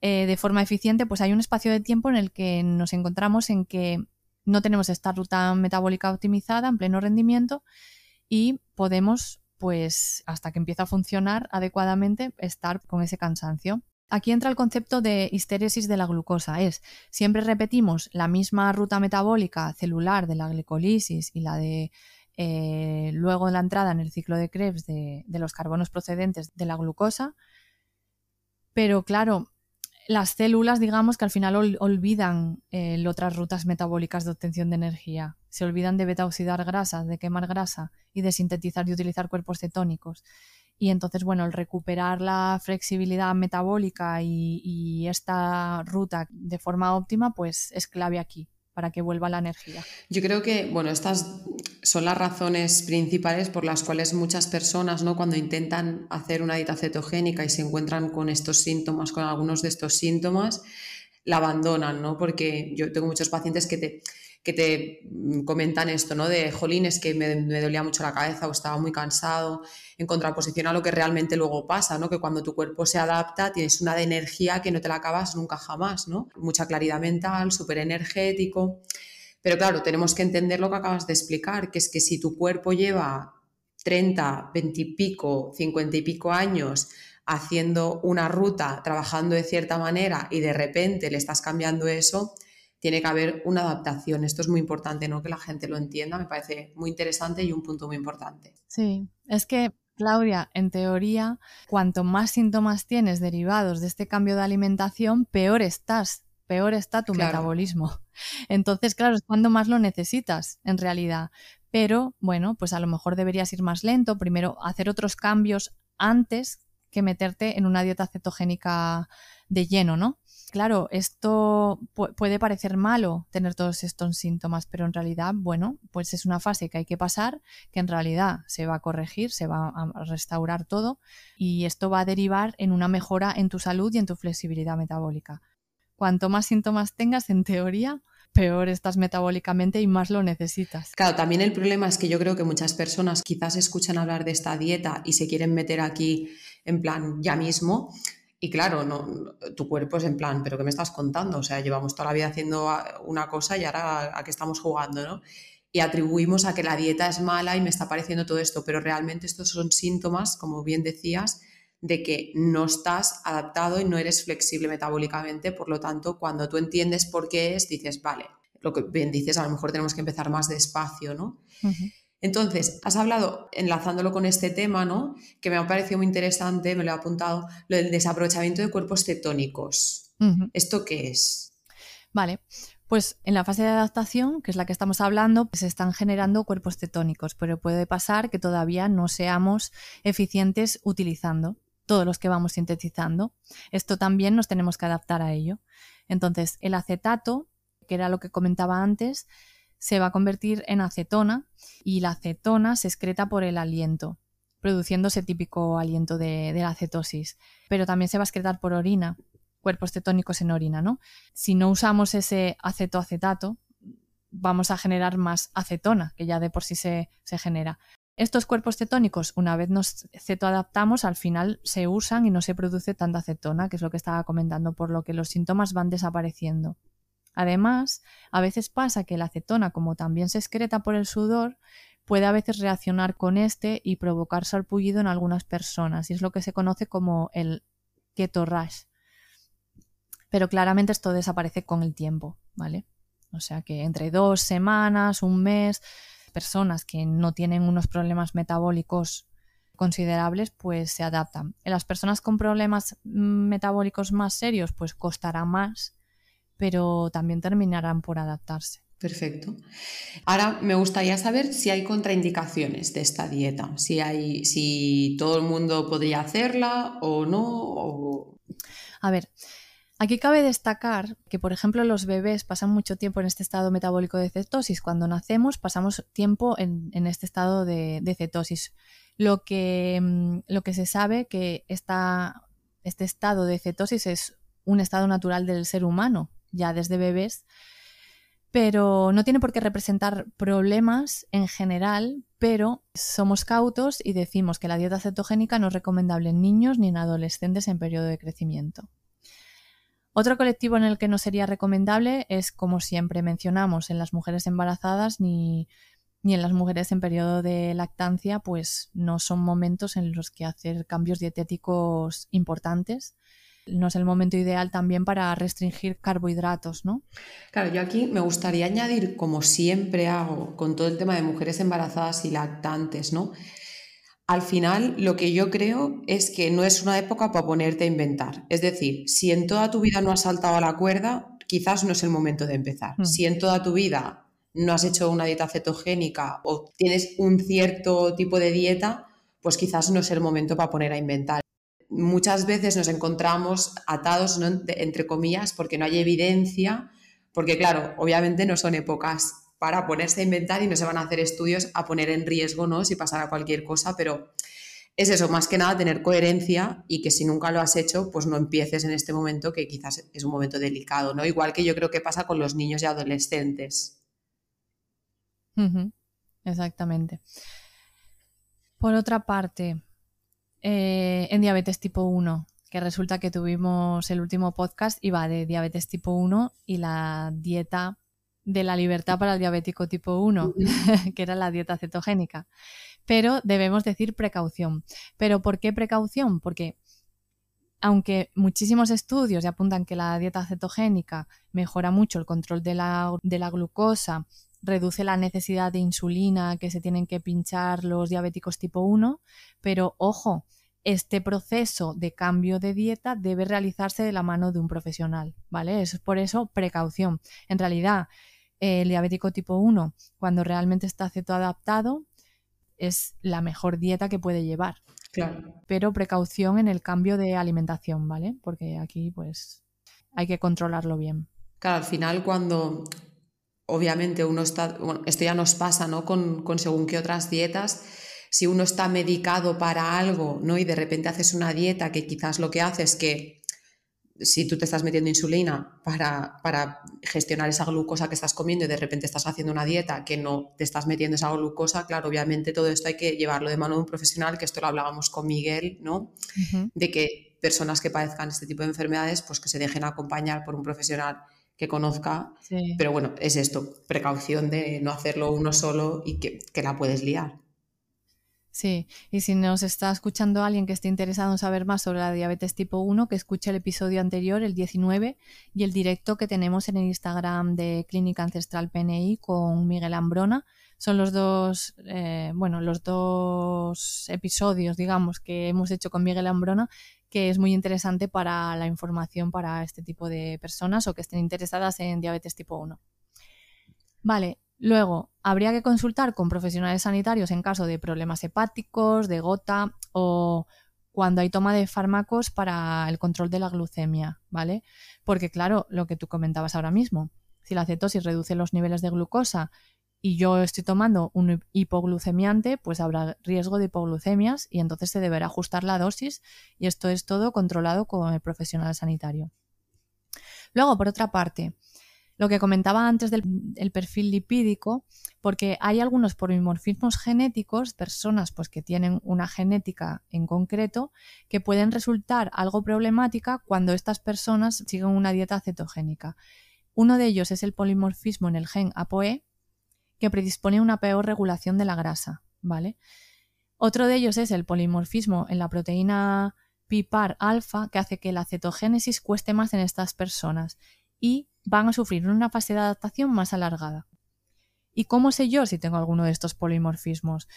eh, de forma eficiente, pues hay un espacio de tiempo en el que nos encontramos en que no tenemos esta ruta metabólica optimizada en pleno rendimiento y podemos, pues hasta que empieza a funcionar adecuadamente, estar con ese cansancio. Aquí entra el concepto de histéresis de la glucosa. Es, siempre repetimos la misma ruta metabólica celular de la glicolisis y la de eh, luego la entrada en el ciclo de Krebs de, los carbonos procedentes de la glucosa. Pero claro, las células, digamos que al final olvidan eh, otras rutas metabólicas de obtención de energía. Se olvidan de beta-oxidar grasas, de quemar grasa y de sintetizar y utilizar cuerpos cetónicos. Y entonces, bueno, el recuperar la flexibilidad metabólica y esta ruta de forma óptima, pues es clave aquí para que vuelva la energía. Yo creo que, bueno, estas son las razones principales por las cuales muchas personas, ¿no? Cuando intentan hacer una dieta cetogénica y se encuentran con estos síntomas, con algunos de estos síntomas, la abandonan, ¿no? Porque yo tengo muchos pacientes que te, que te mm, comentan esto, ¿no? De, jolín, es que me, dolía mucho la cabeza o estaba muy cansado, en contraposición a lo que realmente luego pasa, ¿no? Que cuando tu cuerpo se adapta tienes una de energía que no te la acabas nunca jamás, ¿no? Mucha claridad mental, súper energético. Pero claro, tenemos que entender lo que acabas de explicar, que es que si tu cuerpo lleva 30, 20 y pico, 50 y pico años haciendo una ruta, trabajando de cierta manera y de repente le estás cambiando eso, tiene que haber una adaptación. Esto es muy importante, ¿no? Que la gente lo entienda, me parece muy interesante y un punto muy importante. Sí, es que, Claudia, en teoría, cuanto más síntomas tienes derivados de este cambio de alimentación, peor estás, peor está tu metabolismo. Entonces, claro, es cuando más lo necesitas, en realidad. Pero, bueno, pues a lo mejor deberías ir más lento, primero hacer otros cambios antes que meterte en una dieta cetogénica de lleno, ¿no? Claro, esto puede parecer malo tener todos estos síntomas, pero en realidad, bueno, pues es una fase que hay que pasar, que en realidad se va a corregir, se va a restaurar todo y esto va a derivar en una mejora en tu salud y en tu flexibilidad metabólica. Cuanto más síntomas tengas, en teoría, peor estás metabólicamente y más lo necesitas. Claro, también el problema es que yo creo que muchas personas quizás escuchan hablar de esta dieta y se quieren meter aquí en plan ya mismo y claro, no, tu cuerpo es en plan, ¿pero qué me estás contando? O sea, llevamos toda la vida haciendo una cosa y ahora a qué estamos jugando, ¿no? Y atribuimos a que la dieta es mala y me está pareciendo todo esto, pero realmente estos son síntomas, como bien decías, de que no estás adaptado y no eres flexible metabólicamente. Por lo tanto, cuando tú entiendes por qué es, dices, vale, lo que bien dices, a lo mejor tenemos que empezar más despacio, ¿no? Entonces, has hablado, enlazándolo con este tema, ¿no? Que me ha parecido muy interesante, me lo he apuntado, lo del desaprovechamiento de cuerpos cetónicos. ¿Esto qué es? Vale, pues en la fase de adaptación, que es la que estamos hablando, pues se están generando cuerpos cetónicos, pero puede pasar que todavía no seamos eficientes utilizando todos los que vamos sintetizando. Esto también nos tenemos que adaptar a ello. Entonces, el acetato, que era lo que comentaba antes, se va a convertir en acetona y la acetona se excreta por el aliento, produciendo ese típico aliento de, la acetosis. Pero también se va a excretar por orina, cuerpos cetónicos en orina, ¿no? Si no usamos ese acetoacetato, vamos a generar más acetona, que ya de por sí se, se genera. Estos cuerpos cetónicos, una vez nos cetoadaptamos, al final se usan y no se produce tanta acetona, que es lo que estaba comentando, por lo que los síntomas van desapareciendo. Además, a veces pasa que la acetona, como también se excreta por el sudor, puede a veces reaccionar con este y provocar sarpullido en algunas personas, y es lo que se conoce como el keto rash. Pero claramente esto desaparece con el tiempo, ¿vale? O sea que entre dos semanas, un mes, personas que no tienen unos problemas metabólicos considerables, pues se adaptan. En las personas con problemas metabólicos más serios, pues costará más, pero también terminarán por adaptarse. Perfecto. Ahora me gustaría saber si hay contraindicaciones de esta dieta, si hay, si todo el mundo podría hacerla o no. A ver, Aquí cabe destacar que, por ejemplo, los bebés pasan mucho tiempo en este estado metabólico de cetosis. Cuando nacemos pasamos tiempo en, este estado de, cetosis. Lo que, mm, lo que, se sabe que esta, este estado de cetosis es un estado natural del ser humano, ya desde bebés, pero no tiene por qué representar problemas en general, pero somos cautos y decimos que la dieta cetogénica no es recomendable en niños ni en adolescentes en periodo de crecimiento. Otro colectivo en el que no sería recomendable es, como siempre mencionamos, en las mujeres embarazadas ni, en las mujeres en periodo de lactancia, pues no son momentos en los que hacer cambios dietéticos importantes. No es el momento ideal también para restringir carbohidratos, ¿no? Claro, yo aquí me gustaría añadir, como siempre hago, con todo el tema de mujeres embarazadas y lactantes, ¿no? al final lo que yo creo es que no es una época para ponerte a inventar. Es decir, si en toda tu vida no has saltado a la cuerda, quizás no es el momento de empezar. Hmm. Si en toda tu vida no has hecho una dieta cetogénica o tienes un cierto tipo de dieta, pues quizás no es el momento para poner a inventar. Muchas veces nos encontramos atados, entre comillas, porque no hay evidencia, porque claro, obviamente no son épocas para ponerse a inventar y no se van a hacer estudios a poner en riesgo, ¿no? Si pasara cualquier cosa, pero es eso, más que nada tener coherencia y que si nunca lo has hecho, pues no empieces en este momento que quizás es un momento delicado, ¿no? Igual que yo creo que pasa con los niños y adolescentes. Exactamente. Por otra parte, eh, en diabetes tipo 1, que resulta que tuvimos el último podcast, iba de diabetes tipo 1 y la dieta de la libertad para el diabético tipo 1, [laughs] que era la dieta cetogénica. Pero debemos decir precaución. ¿Pero por qué precaución? Porque aunque muchísimos estudios apuntan que la dieta cetogénica mejora mucho el control de la, de la glucosa, reduce la necesidad de insulina que se tienen que pinchar los diabéticos tipo 1, pero ojo, este proceso de cambio de dieta debe realizarse de la mano de un profesional, ¿vale? Eso es por eso precaución. En realidad, el diabético tipo 1, cuando realmente está cetoadaptado, es la mejor dieta que puede llevar. Claro. Pero precaución en el cambio de alimentación, ¿vale? Porque aquí, pues, hay que controlarlo bien. Claro, al final cuando obviamente uno está, bueno, esto ya nos pasa, ¿no? Con, con según qué otras dietas, si uno está medicado para algo, ¿no? Y de repente haces una dieta que quizás lo que hace es que si tú te estás metiendo insulina para, gestionar esa glucosa que estás comiendo y de repente estás haciendo una dieta que no te estás metiendo esa glucosa, claro, obviamente todo esto hay que llevarlo de mano de un profesional, que esto lo hablábamos con Miguel, ¿no? De que personas que padezcan este tipo de enfermedades, pues que se dejen acompañar por un profesional que conozca. Pero bueno, es esto, precaución de no hacerlo uno solo y que, que la puedes liar. Sí, y si nos está escuchando alguien que esté interesado en saber más sobre la diabetes tipo 1, que escuche el episodio anterior, el 19, y el directo que tenemos en el Instagram de Clínica Ancestral PNI con Miguel Ambrona. Son los dos, eh, bueno, los dos episodios, digamos, que hemos hecho con Miguel Ambrona, que es muy interesante para la información para este tipo de personas o que estén interesadas en diabetes tipo 1. Vale, Luego, habría que consultar con profesionales sanitarios en caso de problemas hepáticos, de gota o cuando hay toma de fármacos para el control de la glucemia, ¿vale? Porque claro, lo que tú comentabas ahora mismo, si la cetosis reduce los niveles de glucosa y yo estoy tomando un hipoglucemiante, pues habrá riesgo de hipoglucemias y entonces se deberá ajustar la dosis y esto es todo controlado con el profesional sanitario. Luego, por otra parte, lo que comentaba antes del perfil lipídico, porque hay algunos polimorfismos genéticos, personas pues, que tienen una genética en concreto, que pueden resultar algo problemática cuando estas personas siguen una dieta cetogénica. Uno de ellos es el polimorfismo en el gen ApoE, que predispone a una peor regulación de la grasa, ¿vale? Otro de ellos es el polimorfismo en la proteína PIPAR alfa, que hace que la cetogénesis cueste más en estas personas y van a sufrir una fase de adaptación más alargada. ¿Y cómo sé yo si tengo alguno de estos polimorfismos?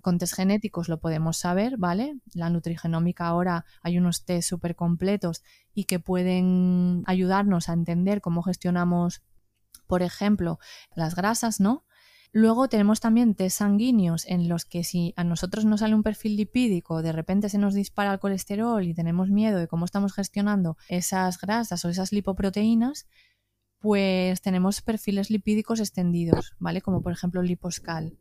Con test genéticos lo podemos saber, ¿vale? La nutrigenómica ahora hay unos test súper completos y que pueden ayudarnos a entender cómo gestionamos, por ejemplo, las grasas, ¿no? Luego tenemos también test sanguíneos en los que si a nosotros nos sale un perfil lipídico, de repente se nos dispara el colesterol y tenemos miedo de cómo estamos gestionando esas grasas o esas lipoproteínas, pues tenemos perfiles lipídicos extendidos, ¿vale? Como por ejemplo el liposcal.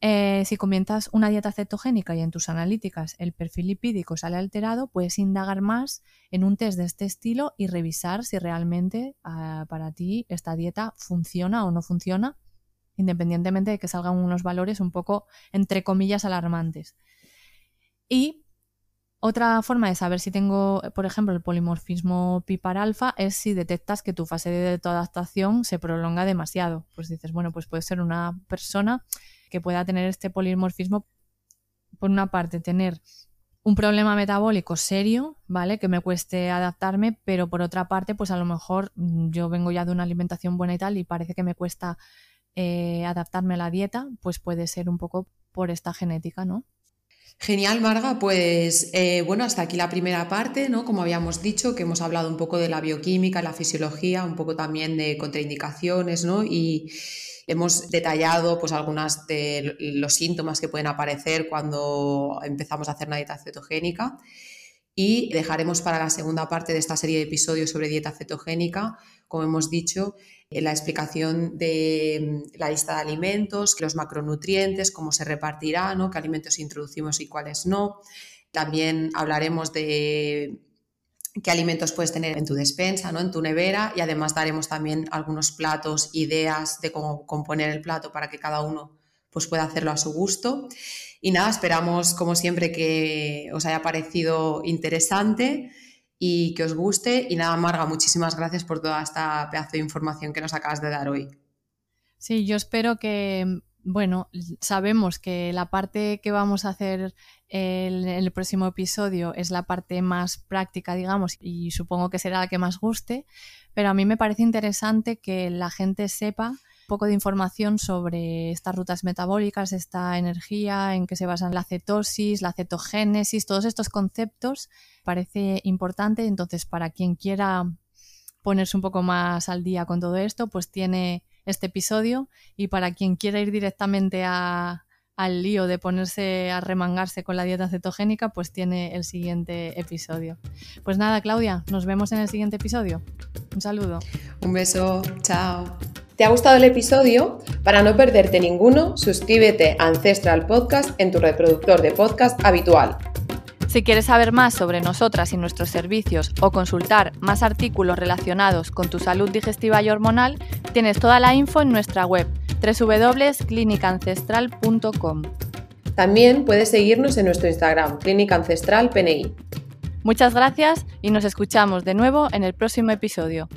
Eh, si comienzas una dieta cetogénica y en tus analíticas el perfil lipídico sale alterado, puedes indagar más en un test de este estilo y revisar si realmente ah, para ti esta dieta funciona o no funciona, independientemente de que salgan unos valores un poco, entre comillas, alarmantes. Y otra forma de saber si tengo, por ejemplo, el polimorfismo alfa es si detectas que tu fase de adaptación se prolonga demasiado. Pues dices, bueno, pues puede ser una persona que pueda tener este polimorfismo, por una parte, tener un problema metabólico serio, ¿vale? Que me cueste adaptarme, pero por otra parte, pues a lo mejor mm, yo vengo ya de una alimentación buena y tal y parece que me cuesta eh, adaptarme a la dieta, pues puede ser un poco por esta genética, ¿no? Genial, Marga. Pues eh, bueno, hasta aquí la primera parte, ¿no? Como habíamos dicho, que hemos hablado un poco de la bioquímica, la fisiología, un poco también de contraindicaciones, ¿no? Y hemos detallado pues algunas de los síntomas que pueden aparecer cuando empezamos a hacer una dieta cetogénica. Y dejaremos para la segunda parte de esta serie de episodios sobre dieta cetogénica, como hemos dicho, la explicación de mm, la lista de alimentos, los macronutrientes, cómo se repartirá, ¿no? qué alimentos introducimos y cuáles no. También hablaremos de qué alimentos puedes tener en tu despensa, ¿no? en tu nevera y además daremos también algunos platos, ideas de cómo componer el plato para que cada uno pues, pueda hacerlo a su gusto. Y nada, esperamos como siempre que os haya parecido interesante y que os guste. Y nada, Marga, muchísimas gracias por toda esta pedazo de información que nos acabas de dar hoy. Sí, yo espero que, bueno, sabemos que la parte que vamos a hacer en el próximo episodio es la parte más práctica, digamos, y supongo que será la que más guste, pero a mí me parece interesante que la gente sepa poco de información sobre estas rutas metabólicas, esta energía, en que se basan la cetosis, la cetogénesis, todos estos conceptos, parece importante. Entonces, para quien quiera ponerse un poco más al día con todo esto, pues tiene este episodio y para quien quiera ir directamente al lío de ponerse a remangarse con la dieta cetogénica, pues tiene el siguiente episodio. Pues nada, Claudia, nos vemos en el siguiente episodio. Un saludo. Un beso, chao. ¿Te ha gustado el episodio? Para no perderte ninguno, suscríbete a Ancestral Podcast en tu reproductor de podcast habitual. Si quieres saber más sobre nosotras y nuestros servicios o consultar más artículos relacionados con tu salud digestiva y hormonal, tienes toda la info en nuestra web www.clinicancestral.com. También puedes seguirnos en nuestro Instagram, Clínica Ancestral PNI. Muchas gracias y nos escuchamos de nuevo en el próximo episodio.